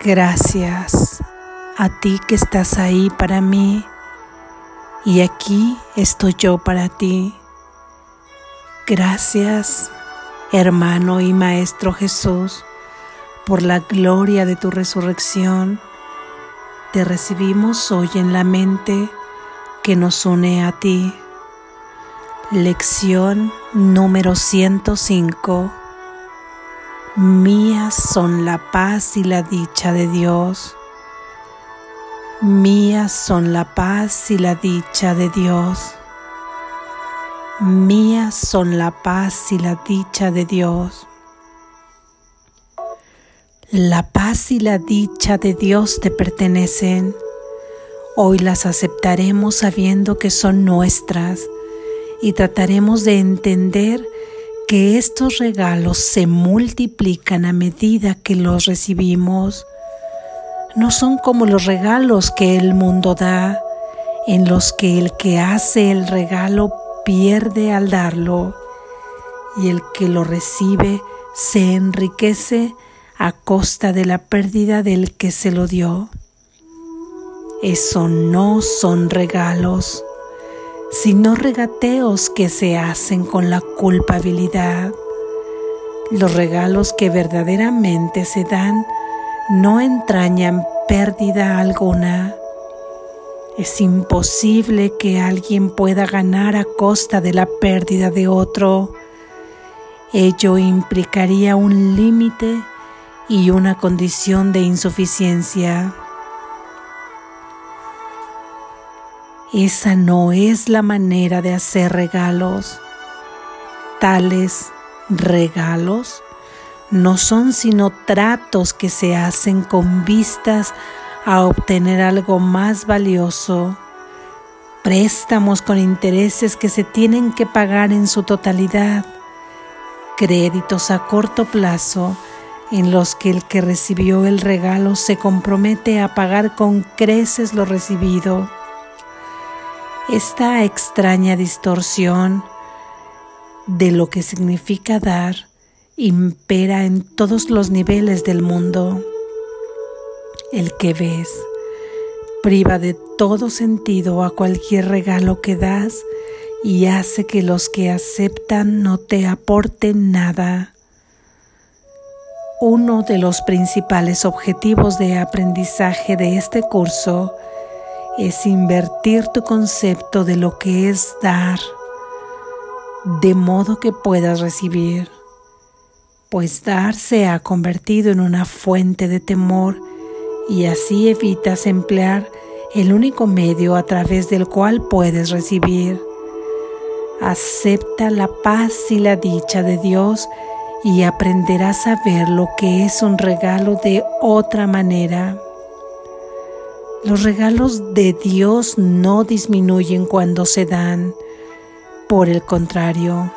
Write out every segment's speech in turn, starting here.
Gracias a ti que estás ahí para mí y aquí estoy yo para ti. Gracias, hermano y Maestro Jesús, por la gloria de tu resurrección. Te recibimos hoy en la mente que nos une a ti. Lección número 105. Mías son la paz y la dicha de Dios. Mías son la paz y la dicha de Dios. Mías son la paz y la dicha de Dios. La paz y la dicha de Dios te pertenecen. Hoy las aceptaremos sabiendo que son nuestras y trataremos de entender que estos regalos se multiplican a medida que los recibimos. No son como los regalos que el mundo da, en los que el que hace el regalo pierde al darlo y el que lo recibe se enriquece a costa de la pérdida del que se lo dio. Eso no son regalos, sino regateos que se hacen con la culpabilidad. Los regalos que verdaderamente se dan no entrañan pérdida alguna. Es imposible que alguien pueda ganar a costa de la pérdida de otro. Ello implicaría un límite y una condición de insuficiencia. Esa no es la manera de hacer regalos. Tales regalos no son sino tratos que se hacen con vistas a obtener algo más valioso, préstamos con intereses que se tienen que pagar en su totalidad, créditos a corto plazo en los que el que recibió el regalo se compromete a pagar con creces lo recibido. Esta extraña distorsión de lo que significa dar impera en todos los niveles del mundo. El que ves priva de todo sentido a cualquier regalo que das y hace que los que aceptan no te aporten nada. Uno de los principales objetivos de aprendizaje de este curso es invertir tu concepto de lo que es dar, de modo que puedas recibir, pues dar se ha convertido en una fuente de temor y así evitas emplear el único medio a través del cual puedes recibir. Acepta la paz y la dicha de Dios y aprenderás a ver lo que es un regalo de otra manera. Los regalos de Dios no disminuyen cuando se dan, por el contrario,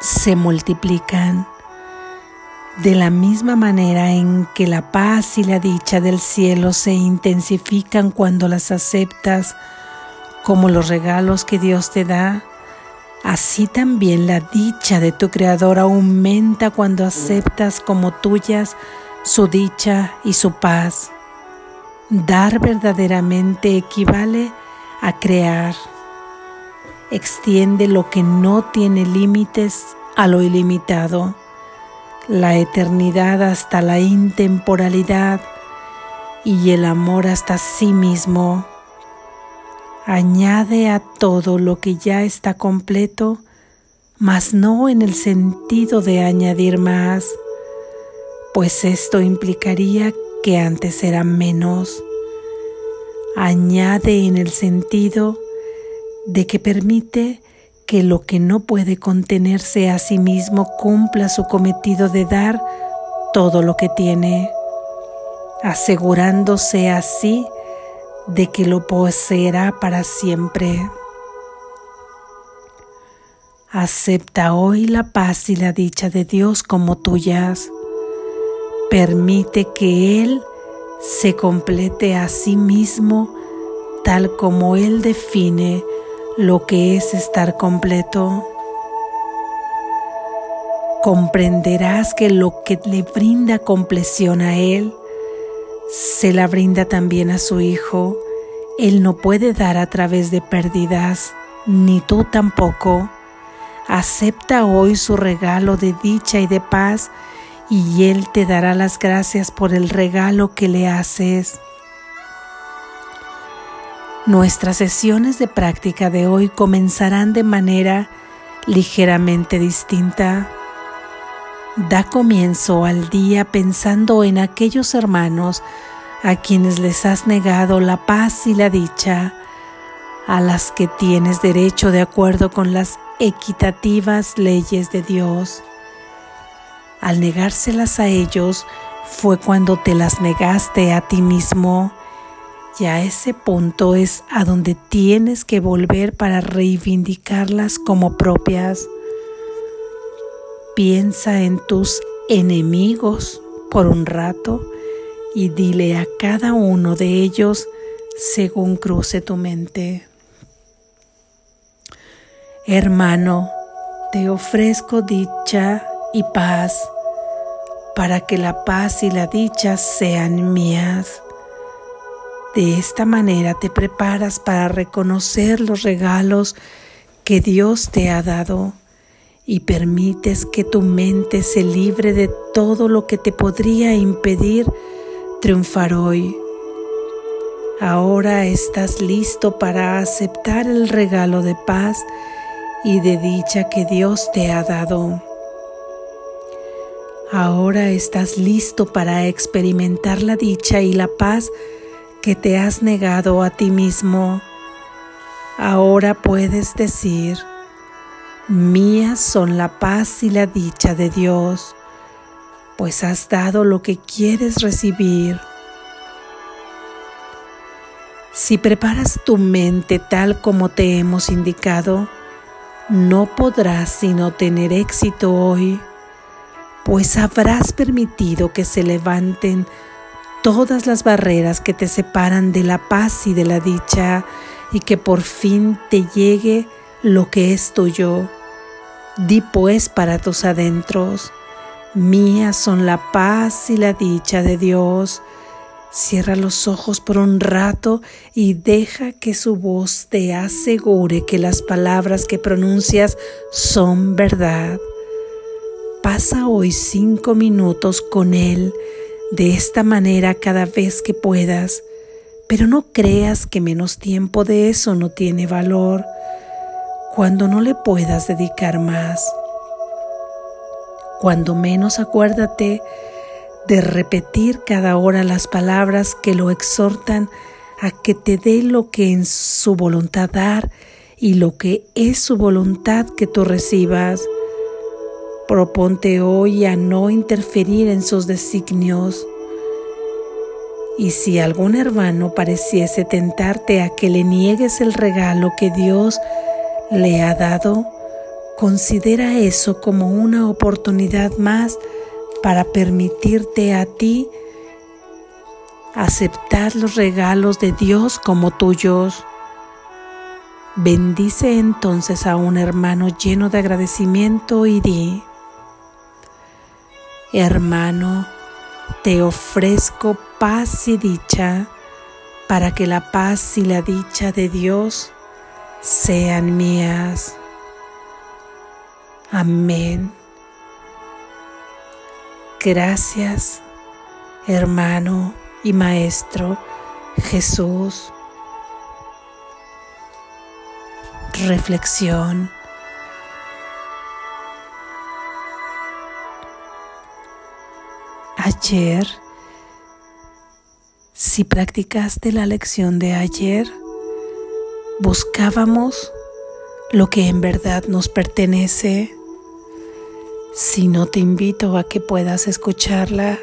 se multiplican. De la misma manera en que la paz y la dicha del cielo se intensifican cuando las aceptas como los regalos que Dios te da, Así también la dicha de tu Creador aumenta cuando aceptas como tuyas su dicha y su paz. Dar verdaderamente equivale a crear. Extiende lo que no tiene límites a lo ilimitado, la eternidad hasta la intemporalidad y el amor hasta sí mismo añade a todo lo que ya está completo, mas no en el sentido de añadir más, pues esto implicaría que antes era menos. Añade en el sentido de que permite que lo que no puede contenerse a sí mismo cumpla su cometido de dar todo lo que tiene, asegurándose así de que lo poseerá para siempre. Acepta hoy la paz y la dicha de Dios como tuyas. Permite que Él se complete a sí mismo tal como Él define lo que es estar completo. comprenderás que lo que le brinda compleción a Él, se la brinda también a su Hijo. Él no puede dar a través de pérdidas, ni tú tampoco. Acepta hoy su regalo de dicha y de paz y Él te dará las gracias por el regalo que le haces. Nuestras sesiones de práctica de hoy comenzarán de manera ligeramente distinta. Da comienzo al día pensando en aquellos hermanos a quienes les has negado la paz y la dicha, a las que tienes derecho de acuerdo con las equitativas leyes de Dios. Al negárselas a ellos fue cuando te las negaste a ti mismo y a ese punto es a donde tienes que volver para reivindicarlas como propias. Piensa en tus enemigos por un rato y dile a cada uno de ellos según cruce tu mente. Hermano, te ofrezco dicha y paz para que la paz y la dicha sean mías. De esta manera te preparas para reconocer los regalos que Dios te ha dado y permites que tu mente se libre de todo lo que te podría impedir triunfar hoy. Ahora estás listo para aceptar el regalo de paz y de dicha que Dios te ha dado. Ahora estás listo para experimentar la dicha y la paz que te has negado a ti mismo, ahora puedes decir, mías son la paz y la dicha de Dios, pues has dado lo que quieres recibir. Si preparas tu mente tal como te hemos indicado, no podrás sino tener éxito hoy, pues habrás permitido que se levanten todas las barreras que te separan de la paz y de la dicha y que por fin te llegue lo que es tuyo. Di pues para tus adentros, mías son la paz y la dicha de Dios. Cierra los ojos por un rato y deja que su voz te asegure que las palabras que pronuncias son verdad. Pasa hoy cinco minutos con Él de esta manera cada vez que puedas, pero no creas que menos tiempo de eso no tiene valor cuando no le puedas dedicar más. Cuando menos acuérdate de repetir cada hora las palabras que lo exhortan a que te dé lo que en su voluntad dar y lo que es su voluntad que tú recibas. Proponte hoy a no interferir en sus designios. Y si algún hermano pareciese tentarte a que le niegues el regalo que Dios le ha dado, considera eso como una oportunidad más para permitirte a ti aceptar los regalos de Dios como tuyos. Bendice entonces a un hermano lleno de agradecimiento y di, Hermano, te ofrezco paz y dicha para que la paz y la dicha de Dios sean mías. Amén. Gracias, hermano y maestro Jesús. Reflexión. Ayer, si practicaste la lección de ayer, buscábamos lo que en verdad nos pertenece. Si no te invito a que puedas escucharla,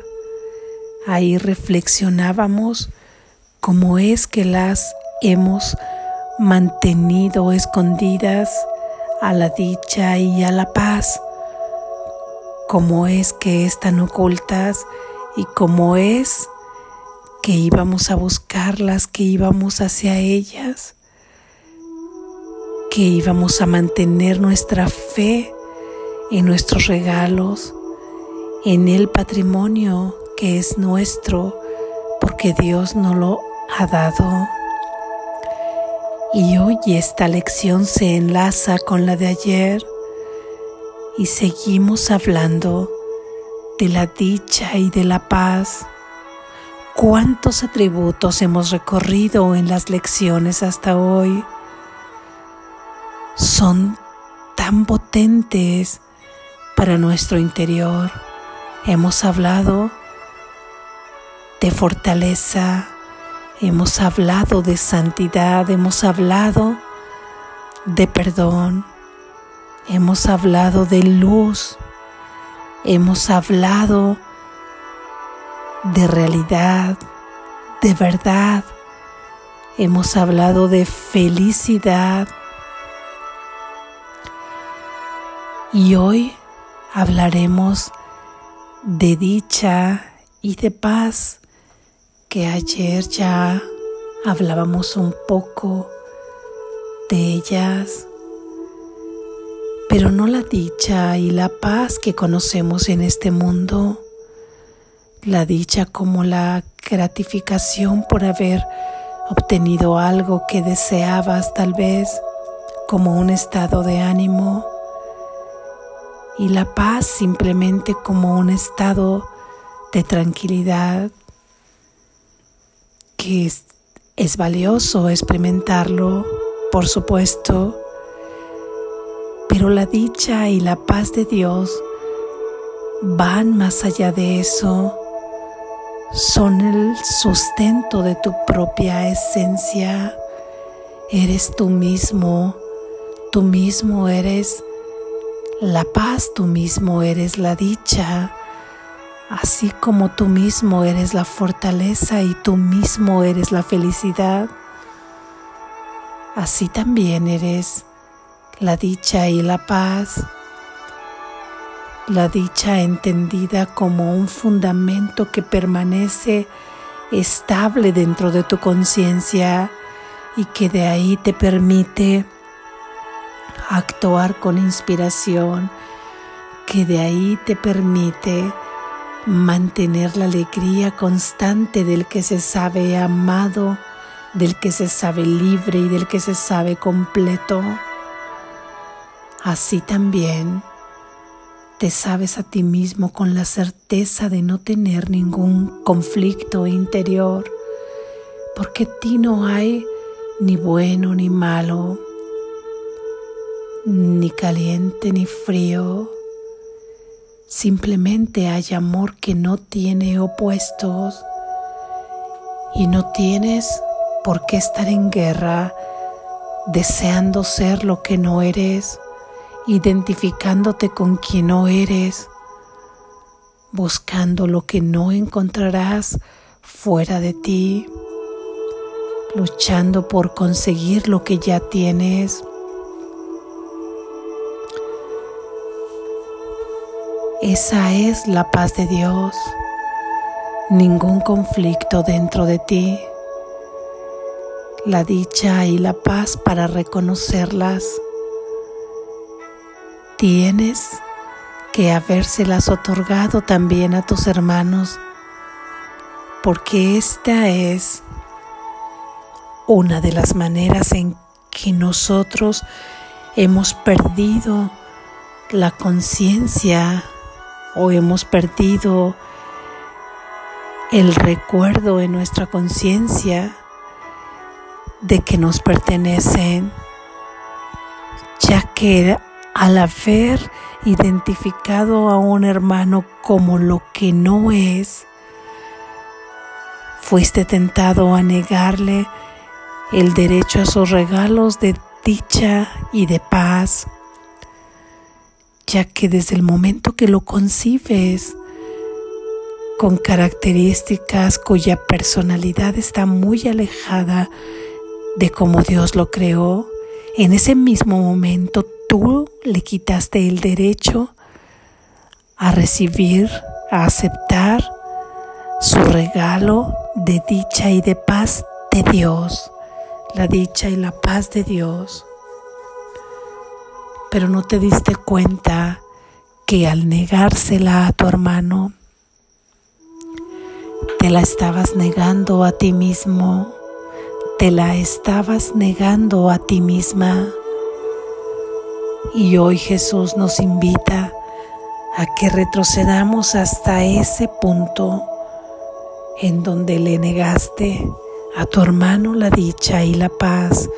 ahí reflexionábamos cómo es que las hemos mantenido escondidas a la dicha y a la paz cómo es que están ocultas y cómo es que íbamos a buscarlas, que íbamos hacia ellas, que íbamos a mantener nuestra fe en nuestros regalos, en el patrimonio que es nuestro, porque Dios nos lo ha dado. Y hoy esta lección se enlaza con la de ayer y seguimos hablando de la dicha y de la paz. ¿Cuántos atributos hemos recorrido en las lecciones hasta hoy? Son tan potentes para nuestro interior. Hemos hablado de fortaleza, hemos hablado de santidad, hemos hablado de perdón, hemos hablado de luz, hemos hablado de realidad, de verdad, hemos hablado de felicidad. Y hoy hablaremos de dicha y de paz que ayer ya hablábamos un poco de ellas pero no la dicha y la paz que conocemos en este mundo, la dicha como la gratificación por haber obtenido algo que deseabas tal vez como un estado de ánimo. Y la paz simplemente como un estado de tranquilidad que es, es valioso experimentarlo, por supuesto, pero la dicha y la paz de Dios van más allá de eso. Son el sustento de tu propia esencia. Eres tú mismo. Tú mismo eres la paz, tú mismo eres la dicha. Así como tú mismo eres la fortaleza y tú mismo eres la felicidad, así también eres la dicha y la paz, la dicha entendida como un fundamento que permanece estable dentro de tu conciencia y que de ahí te permite actuar con inspiración, que de ahí te permite mantener la alegría constante del que se sabe amado, del que se sabe libre y del que se sabe completo. Así también te sabes a ti mismo con la certeza de no tener ningún conflicto interior, porque ti no hay ni bueno ni malo, ni caliente ni frío. Simplemente hay amor que no tiene opuestos y no tienes por qué estar en guerra deseando ser lo que no eres identificándote con quien no eres, buscando lo que no encontrarás fuera de ti, luchando por conseguir lo que ya tienes. Esa es la paz de Dios, ningún conflicto dentro de ti, la dicha y la paz para reconocerlas Tienes que habérselas otorgado también a tus hermanos, porque esta es una de las maneras en que nosotros hemos perdido la conciencia o hemos perdido el recuerdo en nuestra conciencia de que nos pertenecen, ya que al haber identificado a un hermano como lo que no es, fuiste tentado a negarle el derecho a sus regalos de dicha y de paz, ya que desde el momento que lo concibes con características cuya personalidad está muy alejada de cómo Dios lo creó, en ese mismo momento tú le quitaste el derecho a recibir, a aceptar su regalo de dicha y de paz de Dios, la dicha y la paz de Dios. Pero no te diste cuenta que al negársela a tu hermano, te la estabas negando a ti mismo, te la estabas negando a ti misma. Y hoy Jesús nos invita a que retrocedamos hasta ese punto en donde le negaste a tu hermano la dicha y la paz.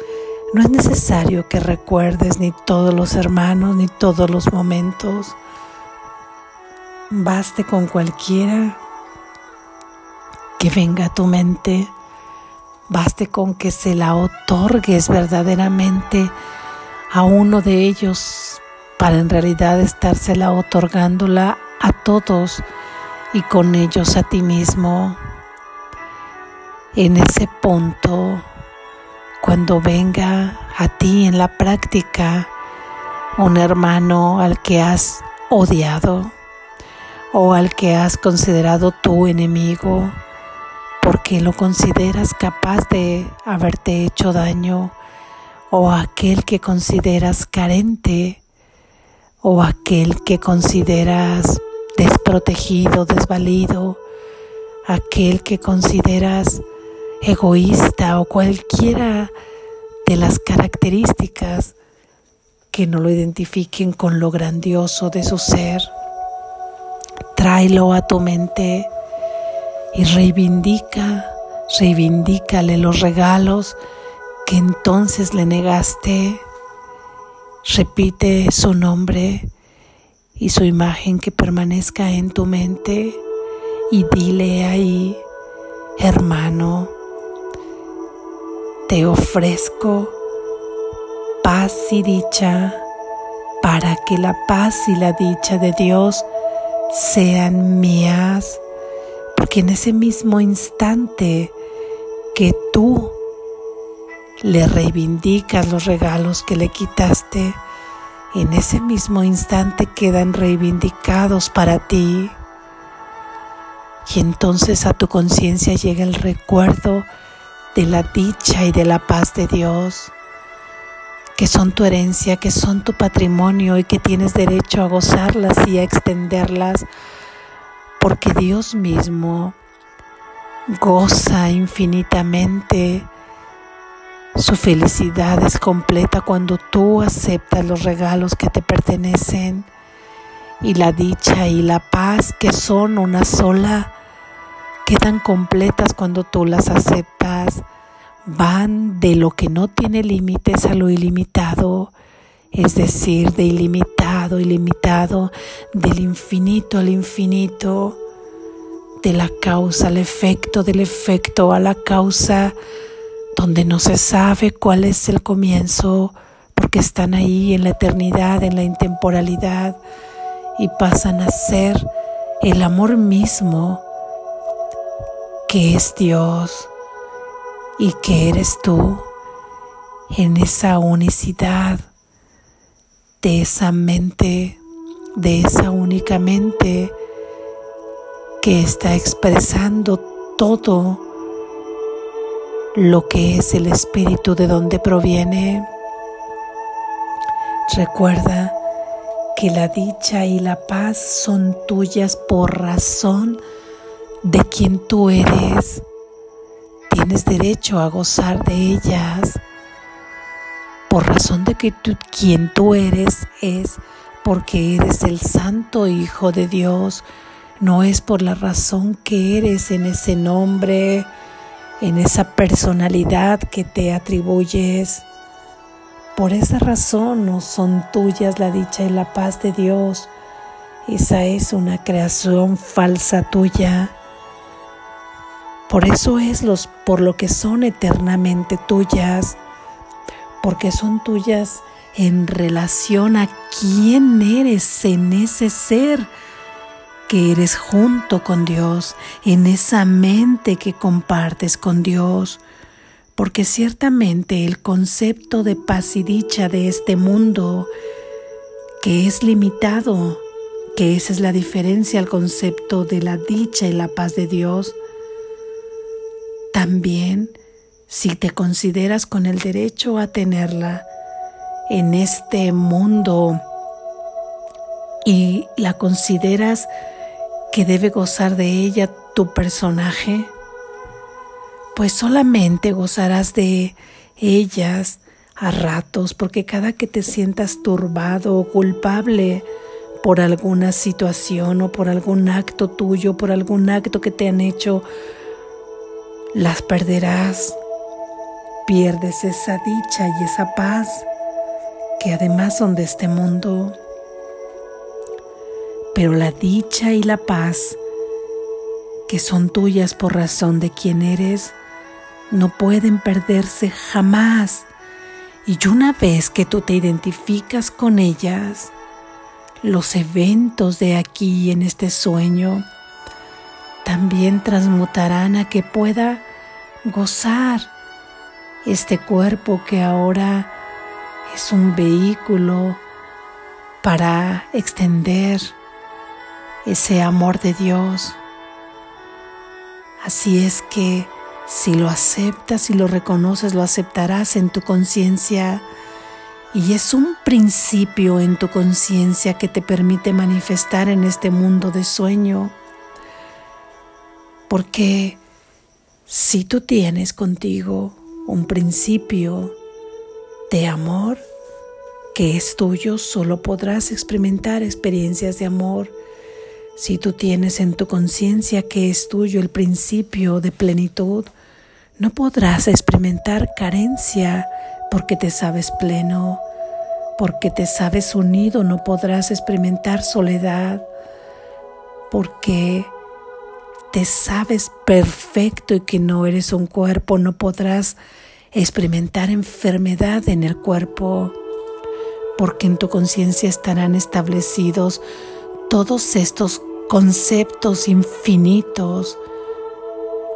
No es necesario que recuerdes ni todos los hermanos ni todos los momentos. Baste con cualquiera que venga a tu mente. Baste con que se la otorgues verdaderamente a uno de ellos para en realidad estársela otorgándola a todos y con ellos a ti mismo. En ese punto, cuando venga a ti en la práctica un hermano al que has odiado o al que has considerado tu enemigo, porque lo consideras capaz de haberte hecho daño, o aquel que consideras carente, o aquel que consideras desprotegido, desvalido, aquel que consideras egoísta o cualquiera de las características que no lo identifiquen con lo grandioso de su ser. Tráelo a tu mente y reivindica, reivindícale los regalos que entonces le negaste. Repite su nombre y su imagen que permanezca en tu mente y dile ahí, hermano, te ofrezco paz y dicha para que la paz y la dicha de Dios sean mías porque en ese mismo instante que tú le reivindicas los regalos que le quitaste, en ese mismo instante quedan reivindicados para ti. Y entonces a tu conciencia llega el recuerdo de la dicha y de la paz de Dios, que son tu herencia, que son tu patrimonio y que tienes derecho a gozarlas y a extenderlas porque Dios mismo goza infinitamente. Su felicidad es completa cuando tú aceptas los regalos que te pertenecen y la dicha y la paz que son una sola quedan completas cuando tú las aceptas. Van de lo que no tiene límites a lo ilimitado es decir, de ilimitado, ilimitado, del infinito al infinito, de la causa al efecto, del efecto a la causa, donde no se sabe cuál es el comienzo, porque están ahí en la eternidad, en la intemporalidad, y pasan a ser el amor mismo que es Dios y que eres tú en esa unicidad de esa mente, de esa única mente que está expresando todo lo que es el espíritu de donde proviene. Recuerda que la dicha y la paz son tuyas por razón de quien tú eres. Tienes derecho a gozar de ellas por razón de que tú, quien tú eres es porque eres el santo Hijo de Dios, no es por la razón que eres en ese nombre, en esa personalidad que te atribuyes. Por esa razón no son tuyas la dicha y la paz de Dios. Esa es una creación falsa tuya. Por eso es los por lo que son eternamente tuyas porque son tuyas en relación a quién eres en ese ser que eres junto con Dios, en esa mente que compartes con Dios, porque ciertamente el concepto de paz y dicha de este mundo, que es limitado, que esa es la diferencia al concepto de la dicha y la paz de Dios, también si te consideras con el derecho a tenerla en este mundo y la consideras que debe gozar de ella tu personaje, pues solamente gozarás de ellas a ratos, porque cada que te sientas turbado o culpable por alguna situación o por algún acto tuyo, por algún acto que te han hecho, las perderás. Pierdes esa dicha y esa paz que además son de este mundo. Pero la dicha y la paz que son tuyas por razón de quien eres, no pueden perderse jamás. Y una vez que tú te identificas con ellas, los eventos de aquí en este sueño también transmutarán a que pueda gozar este cuerpo que ahora es un vehículo para extender ese amor de Dios. Así es que si lo aceptas y lo reconoces, lo aceptarás en tu conciencia y es un principio en tu conciencia que te permite manifestar en este mundo de sueño. Porque si tú tienes contigo un principio de amor que es tuyo, solo podrás experimentar experiencias de amor. Si tú tienes en tu conciencia que es tuyo el principio de plenitud, no podrás experimentar carencia porque te sabes pleno, porque te sabes unido, no podrás experimentar soledad, porque te sabes perfecto y que no eres un cuerpo, no podrás experimentar enfermedad en el cuerpo, porque en tu conciencia estarán establecidos todos estos conceptos infinitos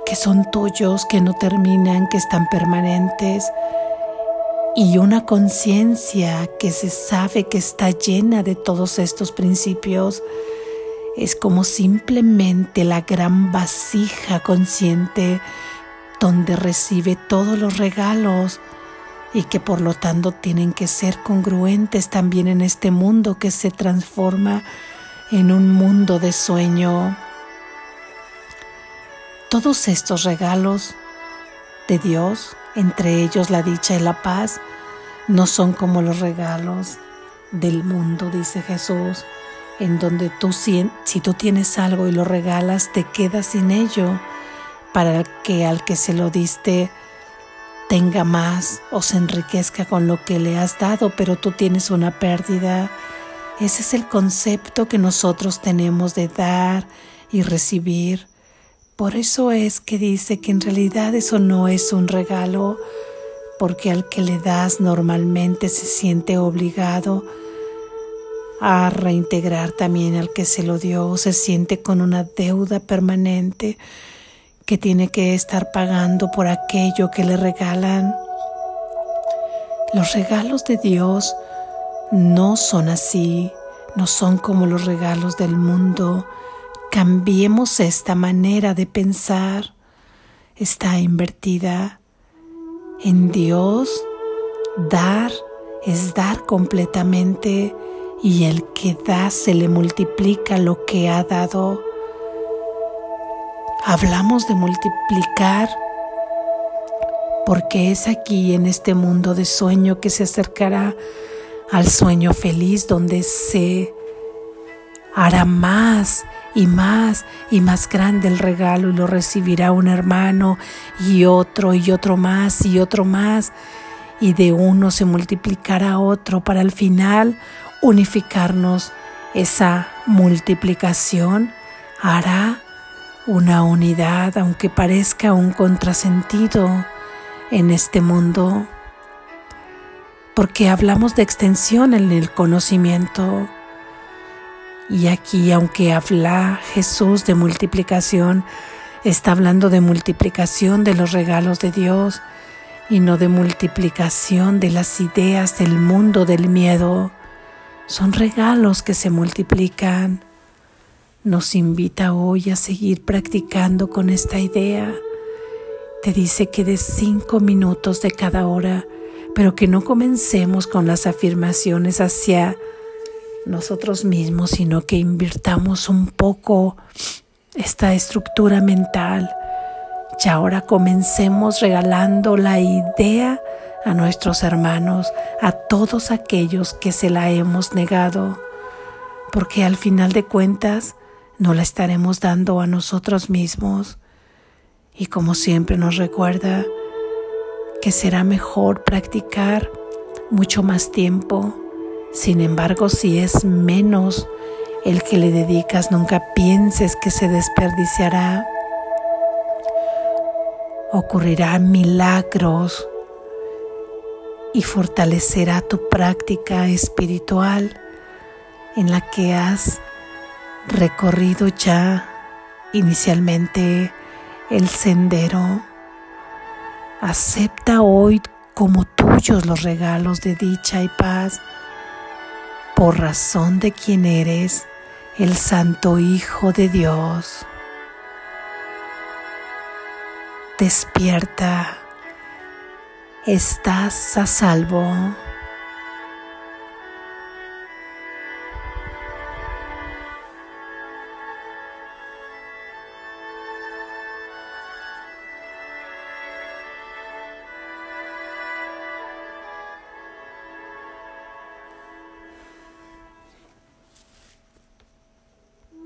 que son tuyos, que no terminan, que están permanentes, y una conciencia que se sabe que está llena de todos estos principios, es como simplemente la gran vasija consciente donde recibe todos los regalos y que por lo tanto tienen que ser congruentes también en este mundo que se transforma en un mundo de sueño todos estos regalos de Dios, entre ellos la dicha y la paz, no son como los regalos del mundo, dice Jesús, en donde tú si, tú tienes algo y lo regalas, te quedas sin ello para que al que se lo diste tenga más o se enriquezca con lo que le has dado, pero tú tienes una pérdida. Ese es el concepto que nosotros tenemos de dar y recibir. Por eso es que dice que en realidad eso no es un regalo, porque al que le das normalmente se siente obligado a reintegrar también al que se lo dio, se siente con una deuda permanente que tiene que estar pagando por aquello que le regalan. Los regalos de Dios no son así, no son como los regalos del mundo Cambiemos esta manera de pensar. Está invertida en Dios. Dar es dar completamente y el que da se le multiplica lo que ha dado. Hablamos de multiplicar porque es aquí en este mundo de sueño que se acercará al sueño feliz donde se hará más y más y más grande el regalo y lo recibirá un hermano y otro y otro más y otro más y de uno se multiplicará otro para al final unificarnos. Esa multiplicación hará una unidad aunque parezca un contrasentido en este mundo porque hablamos de extensión en el conocimiento y aquí, aunque habla Jesús de multiplicación, está hablando de multiplicación de los regalos de Dios y no de multiplicación de las ideas del mundo del miedo. Son regalos que se multiplican. Nos invita hoy a seguir practicando con esta idea. Te dice que de cinco minutos de cada hora, pero que no comencemos con las afirmaciones hacia nosotros mismos, sino que invirtamos un poco esta estructura mental. Y ahora comencemos regalando la idea a nuestros hermanos, a todos aquellos que se la hemos negado, porque al final de cuentas no la estaremos dando a nosotros mismos. Y como siempre nos recuerda que será mejor practicar mucho más tiempo. Sin embargo, si es menos el que le dedicas, nunca pienses que se desperdiciará. Ocurrirán milagros y fortalecerá tu práctica espiritual en la que has recorrido ya inicialmente el sendero. Acepta hoy como tuyos los regalos de dicha y paz por razón de quien eres, el Santo Hijo de Dios. Despierta, estás a salvo.